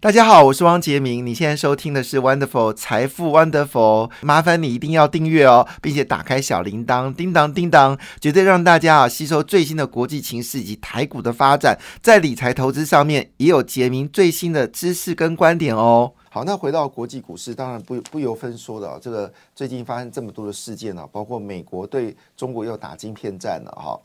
大家好，我是汪杰明。你现在收听的是 Wonderful 财富 Wonderful，麻烦你一定要订阅哦，并且打开小铃铛，叮当叮当，绝对让大家啊吸收最新的国际情势以及台股的发展，在理财投资上面也有杰明最新的知识跟观点哦。好，那回到国际股市，当然不不由分说的，这个最近发生这么多的事件呢，包括美国对中国又打晶片战了哈，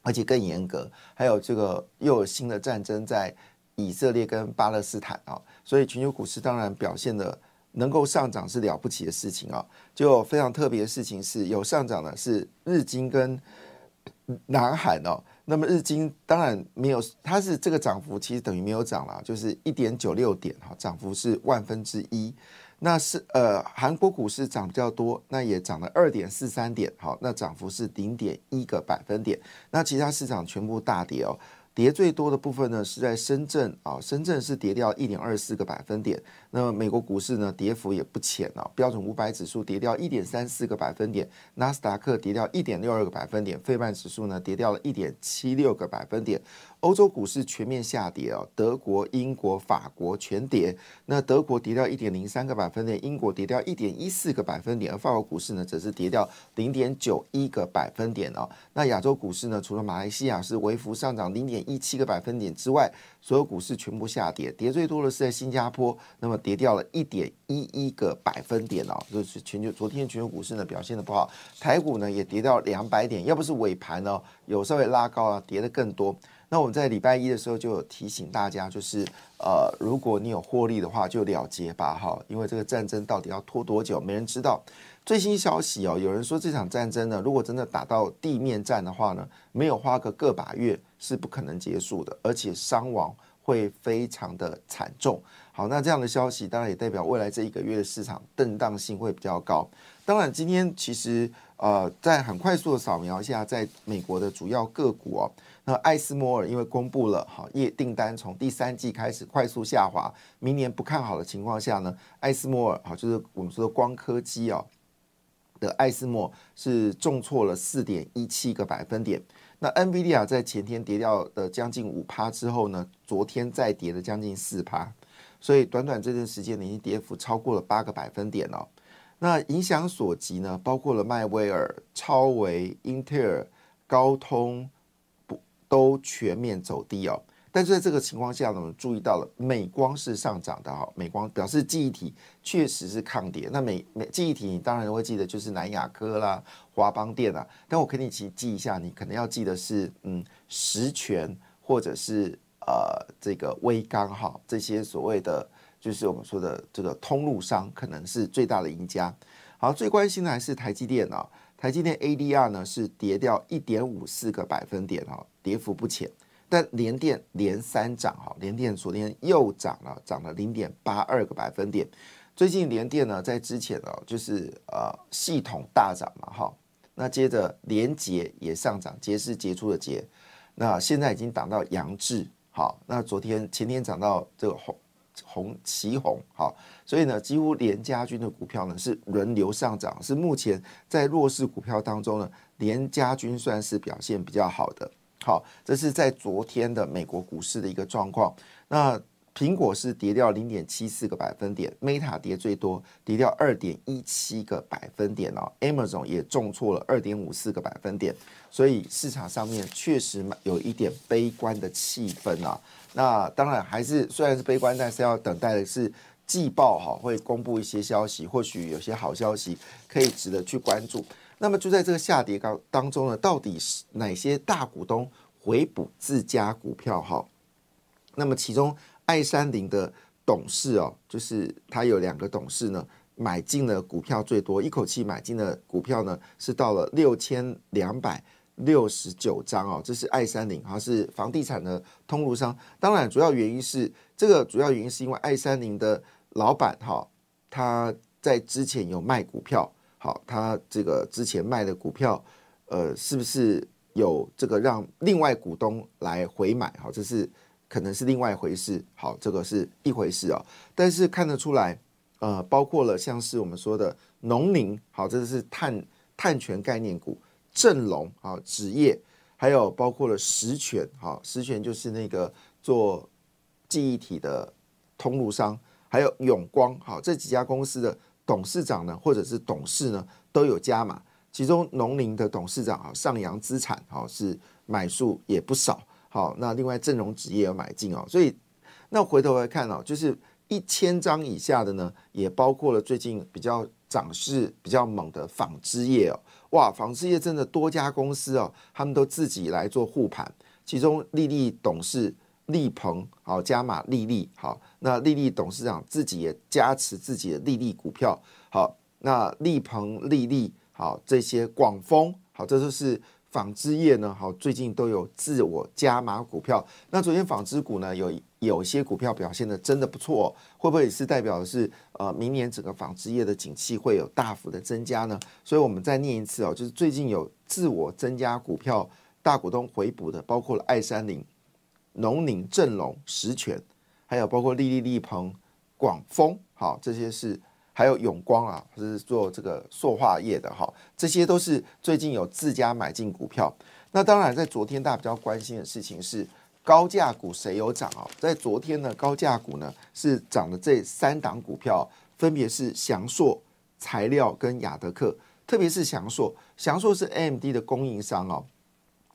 而且更严格，还有这个又有新的战争在。以色列跟巴勒斯坦啊，所以全球股市当然表现的能够上涨是了不起的事情啊。就非常特别的事情是有上涨的是日经跟南韩哦。那么日经当然没有，它是这个涨幅其实等于没有涨了，就是一点九六点哈，涨幅是万分之一。那是呃韩国股市涨比较多，那也涨了二点四三点，好，那涨幅是零点一个百分点。那其他市场全部大跌哦。跌最多的部分呢，是在深圳啊，深圳是跌掉一点二四个百分点。那美国股市呢，跌幅也不浅啊，标准五百指数跌掉一点三四个百分点，纳斯达克跌掉一点六二个百分点，费半指数呢跌掉了一点七六个百分点。欧洲股市全面下跌啊，德国、英国、法国全跌。那德国跌掉一点零三个百分点，英国跌掉一点一四个百分点，而法国股市呢则是跌掉零点九一个百分点哦。那亚洲股市呢，除了马来西亚是微幅上涨零点一七个百分点之外，所有股市全部下跌，跌最多的是在新加坡，那么跌掉了一点一一个百分点哦。就是全球昨天全球股市呢表现的不好，台股呢也跌掉两百点，要不是尾盘呢有稍微拉高啊，跌的更多。那我们在礼拜一的时候就有提醒大家，就是呃，如果你有获利的话，就了结吧，哈，因为这个战争到底要拖多久，没人知道。最新消息哦，有人说这场战争呢，如果真的打到地面战的话呢，没有花个个把月是不可能结束的，而且伤亡会非常的惨重。好，那这样的消息当然也代表未来这一个月的市场震荡性会比较高。当然，今天其实呃，在很快速的扫描一下，在美国的主要个股哦。那艾斯摩尔因为公布了哈业订单从第三季开始快速下滑，明年不看好的情况下呢，艾斯摩尔哈就是我们说的光科技哦的艾斯莫是重挫了四点一七个百分点。那 NVIDIA 在前天跌掉的将近五趴之后呢，昨天再跌了将近四趴，所以短短这段时间已经跌幅超过了八个百分点哦。那影响所及呢，包括了迈威尔、超维、英特尔、高通不。都全面走低哦，但是在这个情况下呢，我们注意到了美光是上涨的哈，美光表示记忆体确实是抗跌。那美美记忆体你当然会记得就是南亚科啦、华邦电啊，但我肯定记记一下，你可能要记得是嗯实权或者是呃这个微刚哈这些所谓的就是我们说的这个通路商可能是最大的赢家。好，最关心的还是台积电啊。台积电 ADR 呢是跌掉一点五四个百分点哈，跌幅不浅。但联电连三涨哈，联电昨天又涨了，涨了零点八二个百分点。最近联电呢，在之前哦，就是呃系统大涨嘛哈，那接着联捷也上涨，捷是杰出的捷，那现在已经涨到杨志好，那昨天前天涨到这个红。红旗红好，所以呢，几乎连家军的股票呢是轮流上涨，是目前在弱势股票当中呢，连家军算是表现比较好的。好，这是在昨天的美国股市的一个状况。那苹果是跌掉零点七四个百分点，Meta 跌最多，跌掉二点一七个百分点哦。Amazon 也重挫了二点五四个百分点，所以市场上面确实有一点悲观的气氛啊。那当然还是虽然是悲观，但是要等待的是季报哈会公布一些消息，或许有些好消息可以值得去关注。那么就在这个下跌当当中呢，到底是哪些大股东回补自家股票哈？那么其中爱山林的董事哦，就是他有两个董事呢，买进了股票最多，一口气买进的股票呢是到了六千两百。六十九张哦，这是爱三零，它是房地产的通路商。当然，主要原因是这个主要原因是因为爱三零的老板哈，他在之前有卖股票，好，他这个之前卖的股票，呃，是不是有这个让另外股东来回买？好，这是可能是另外一回事。好，这个是一回事啊。但是看得出来，呃，包括了像是我们说的农林，好，这是碳碳权概念股，正隆，好，纸业，还有包括了实权，好，实权就是那个做记忆体的通路商，还有永光，好，这几家公司的董事长呢，或者是董事呢，都有加码。其中农林的董事长啊，上扬资产好是买数也不少，好，那另外正荣纸业有买进哦，所以那回头来看哦，就是一千张以下的呢，也包括了最近比较涨势比较猛的纺织业哦，哇，纺织业真的多家公司哦，他们都自己来做护盘，其中丽丽董事力鹏好加码利利好，那利利董事长自己也加持自己的利利股票好，那力鹏利利。好，这些广丰好，这都是纺织业呢。好，最近都有自我加码股票。那昨天纺织股呢，有有些股票表现的真的不错，会不会也是代表的是呃，明年整个纺织业的景气会有大幅的增加呢？所以我们再念一次哦，就是最近有自我增加股票大股东回补的，包括了爱三零、农宁、正隆、实权，还有包括利利利鹏、广丰，好，这些是。还有永光啊，是做这个塑化业的哈，这些都是最近有自家买进股票。那当然，在昨天大家比较关心的事情是高价股谁有涨啊？在昨天呢，高价股呢是涨的这三档股票，分别是祥硕材料跟雅德克，特别是祥硕，祥硕是 AMD 的供应商哦。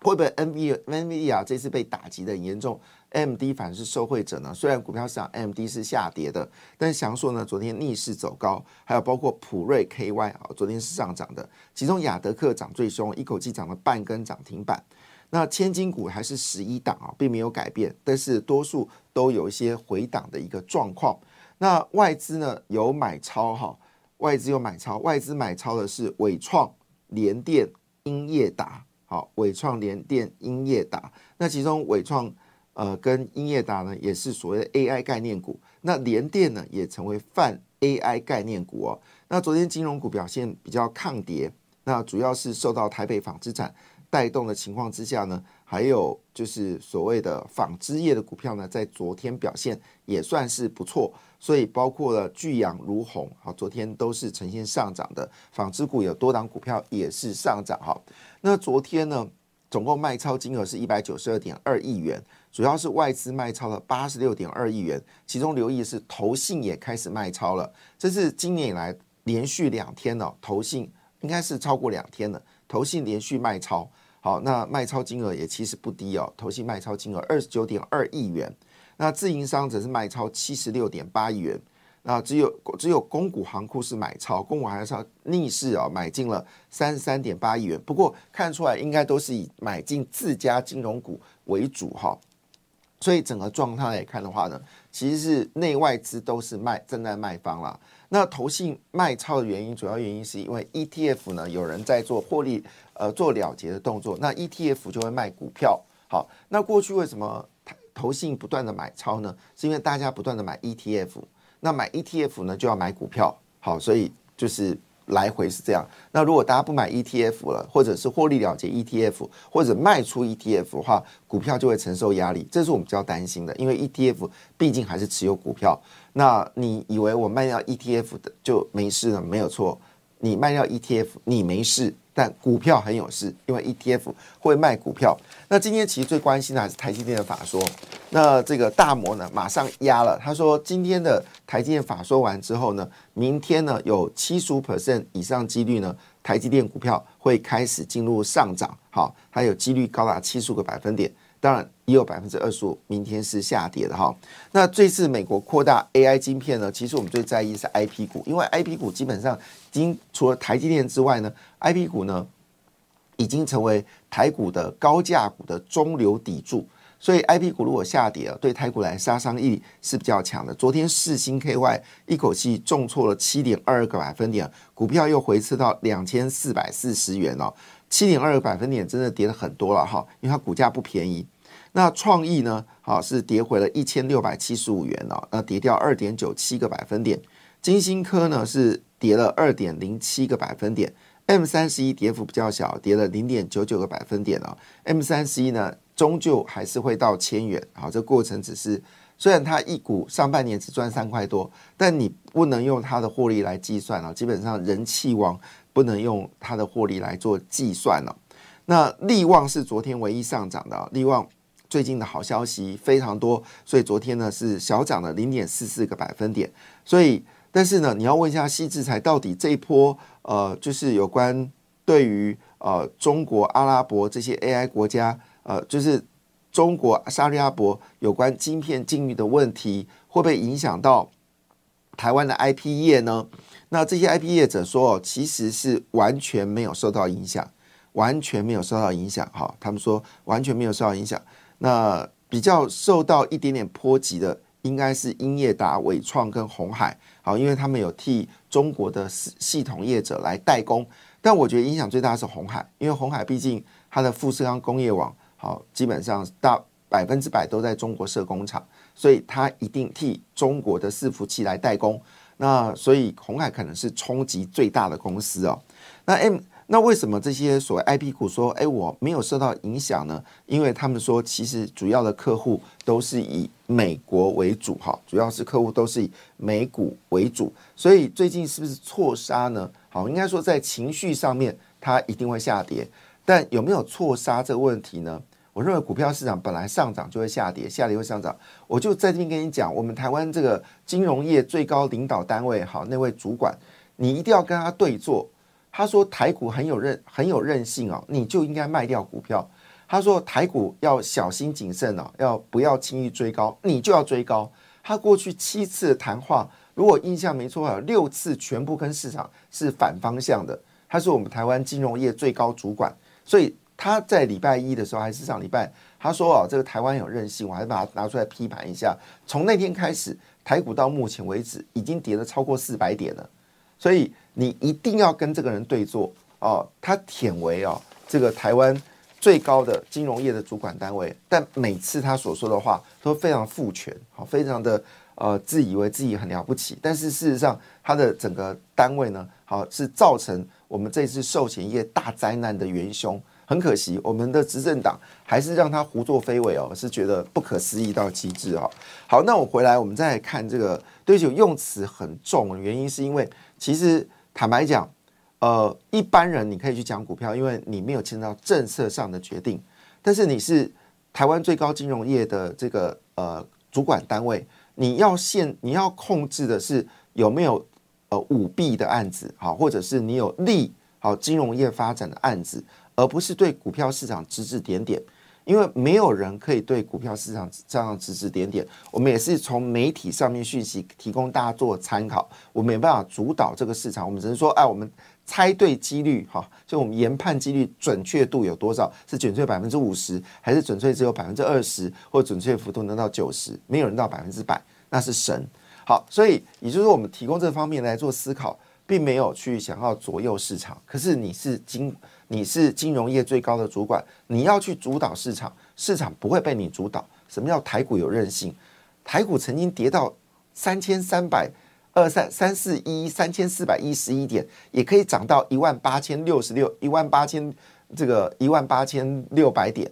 会不会 NV NVIDIA 这次被打击的严重？MD 反而是受惠者呢？虽然股票市场 MD 是下跌的，但是祥硕呢昨天逆势走高，还有包括普瑞 KY 啊，昨天是上涨的。其中雅德克涨最凶，一口气涨了半根涨停板。那千金股还是十一档啊，并没有改变，但是多数都有一些回档的一个状况。那外资呢有买超哈，外资有买超，外资买超的是伟创、联电、英业达。好，伟创、联电、英业达，那其中伟创呃跟英业达呢，也是所谓的 AI 概念股。那联电呢，也成为泛 AI 概念股哦。那昨天金融股表现比较抗跌，那主要是受到台北纺织产带动的情况之下呢，还有就是所谓的纺织业的股票呢，在昨天表现也算是不错。所以包括了巨阳、如虹，好，昨天都是呈现上涨的。纺织股有多档股票也是上涨，哈。那昨天呢，总共卖超金额是一百九十二点二亿元，主要是外资卖超了八十六点二亿元，其中留意是投信也开始卖超了，这是今年以来连续两天了，投信应该是超过两天了，投信连续卖超，好，那卖超金额也其实不低哦，投信卖超金额二十九点二亿元。那自营商则是卖超七十六点八亿元，那只有只有公股行库是买超，公股还是逆势啊买进了三十三点八亿元。不过看出来应该都是以买进自家金融股为主哈，所以整个状态来看的话呢，其实是内外资都是卖正在卖方了。那投信卖超的原因，主要原因是因为 ETF 呢有人在做获利呃做了结的动作，那 ETF 就会卖股票。好，那过去为什么？投信不断的买超呢，是因为大家不断的买 ETF，那买 ETF 呢就要买股票，好，所以就是来回是这样。那如果大家不买 ETF 了，或者是获利了结 ETF，或者卖出 ETF 的话，股票就会承受压力，这是我们比较担心的，因为 ETF 毕竟还是持有股票。那你以为我卖掉 ETF 的就没事了？没有错，你卖掉 ETF，你没事。但股票很有事，因为 ETF 会卖股票。那今天其实最关心的还是台积电的法说。那这个大摩呢，马上压了，他说今天的台积电法说完之后呢，明天呢有七十五 percent 以上几率呢，台积电股票会开始进入上涨。好，它有几率高达七十五个百分点。当然也有百分之二十五，明天是下跌的哈。那这次美国扩大 AI 晶片呢？其实我们最在意是 IP 股，因为 IP 股基本上已经除了台积电之外呢，IP 股呢已经成为台股的高价股的中流砥柱。所以 IP 股如果下跌了，对台股来杀伤力是比较强的。昨天四星 KY 一口气重挫了七点二个百分点，股票又回撤到两千四百四十元哦。七点二个百分点，真的跌了很多了哈，因为它股价不便宜。那创意呢，好是跌回了一千六百七十五元哦，那跌掉二点九七个百分点。金星科呢是跌了二点零七个百分点，M 三十一跌幅比较小，跌了零点九九个百分点哦。M 三十一呢终究还是会到千元。好，这过程只是虽然它一股上半年只赚三块多，但你不能用它的获利来计算了。基本上人气王不能用它的获利来做计算了。那利旺是昨天唯一上涨的，利旺最近的好消息非常多，所以昨天呢是小涨了零点四四个百分点。所以，但是呢，你要问一下西制裁到底这一波呃，就是有关对于呃中国、阿拉伯这些 AI 国家呃，就是中国沙利阿伯有关晶片禁运的问题，会不会影响到台湾的 IP 业呢？那这些 IP 业者说，其实是完全没有受到影响。完全没有受到影响，哈，他们说完全没有受到影响。那比较受到一点点波及的，应该是英业达、伟创跟红海，好，因为他们有替中国的系系统业者来代工。但我觉得影响最大的是红海，因为红海毕竟它的富士康工业网，好，基本上大百分之百都在中国设工厂，所以它一定替中国的伺服器来代工。那所以红海可能是冲击最大的公司哦。那 M。那为什么这些所谓 IP 股说，哎，我没有受到影响呢？因为他们说，其实主要的客户都是以美国为主，哈，主要是客户都是以美股为主，所以最近是不是错杀呢？好，应该说在情绪上面，它一定会下跌，但有没有错杀这个问题呢？我认为股票市场本来上涨就会下跌，下跌会上涨。我就在这边跟你讲，我们台湾这个金融业最高领导单位，好，那位主管，你一定要跟他对坐。他说台股很有韧很有韧性哦，你就应该卖掉股票。他说台股要小心谨慎哦，要不要轻易追高，你就要追高。他过去七次谈话，如果印象没错，有六次全部跟市场是反方向的。他是我们台湾金融业最高主管，所以他在礼拜一的时候还是上礼拜，他说哦，这个台湾有韧性，我还是把它拿出来批判一下。从那天开始，台股到目前为止已经跌了超过四百点了，所以。你一定要跟这个人对坐哦，他舔为哦这个台湾最高的金融业的主管单位，但每次他所说的话都非常父权，好，非常的呃自以为自己很了不起，但是事实上他的整个单位呢，好是造成我们这次寿险业大灾难的元凶。很可惜，我们的执政党还是让他胡作非为哦，是觉得不可思议到极致哦。好，那我回来，我们再来看这个对酒用词很重，原因是因为其实。坦白讲，呃，一般人你可以去讲股票，因为你没有牵到政策上的决定。但是你是台湾最高金融业的这个呃主管单位，你要限你要控制的是有没有呃舞弊的案子，好，或者是你有利好金融业发展的案子，而不是对股票市场指指点点。因为没有人可以对股票市场这样指指点点，我们也是从媒体上面讯息提供大家做参考，我没办法主导这个市场，我们只能说，哎，我们猜对几率哈，就我们研判几率准确度有多少，是准确百分之五十，还是准确只有百分之二十，或准确幅度能到九十，没有人到百分之百，那是神。好，所以也就是说，我们提供这方面来做思考，并没有去想要左右市场，可是你是经。你是金融业最高的主管，你要去主导市场，市场不会被你主导。什么叫台股有韧性？台股曾经跌到三千三百二三三四一三千四百一十一点，也可以涨到一万八千六十六一万八千这个一万八千六百点。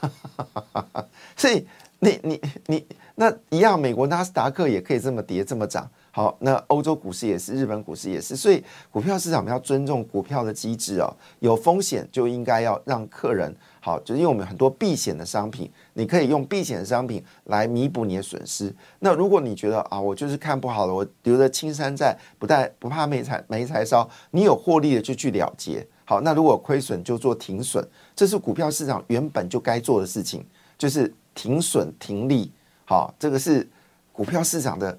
所以你你你那一样，美国纳斯达克也可以这么跌这么涨。好，那欧洲股市也是，日本股市也是，所以股票市场我们要尊重股票的机制哦。有风险就应该要让客人好，就是因为我们很多避险的商品，你可以用避险的商品来弥补你的损失。那如果你觉得啊，我就是看不好了，我留着青山在，不但不怕没柴没柴烧，你有获利的就去了结。好，那如果亏损就做停损，这是股票市场原本就该做的事情，就是停损停利。好，这个是股票市场的。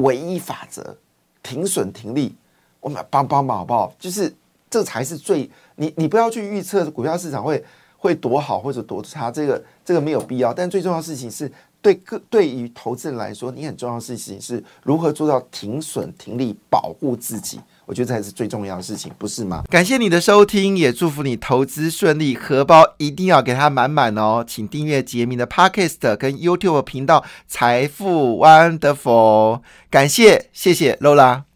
唯一法则，停损停利，我们帮帮忙好不好？就是这才是最你你不要去预测股票市场会会多好或者多差，这个这个没有必要。但最重要的事情是对个对于投资人来说，你很重要的事情是如何做到停损停利，保护自己。我觉得这才是最重要的事情，不是吗？感谢你的收听，也祝福你投资顺利，荷包一定要给它满满哦！请订阅杰明的 Podcast 跟 YouTube 频道《财富 Wonderful》，感谢，谢谢 Lola。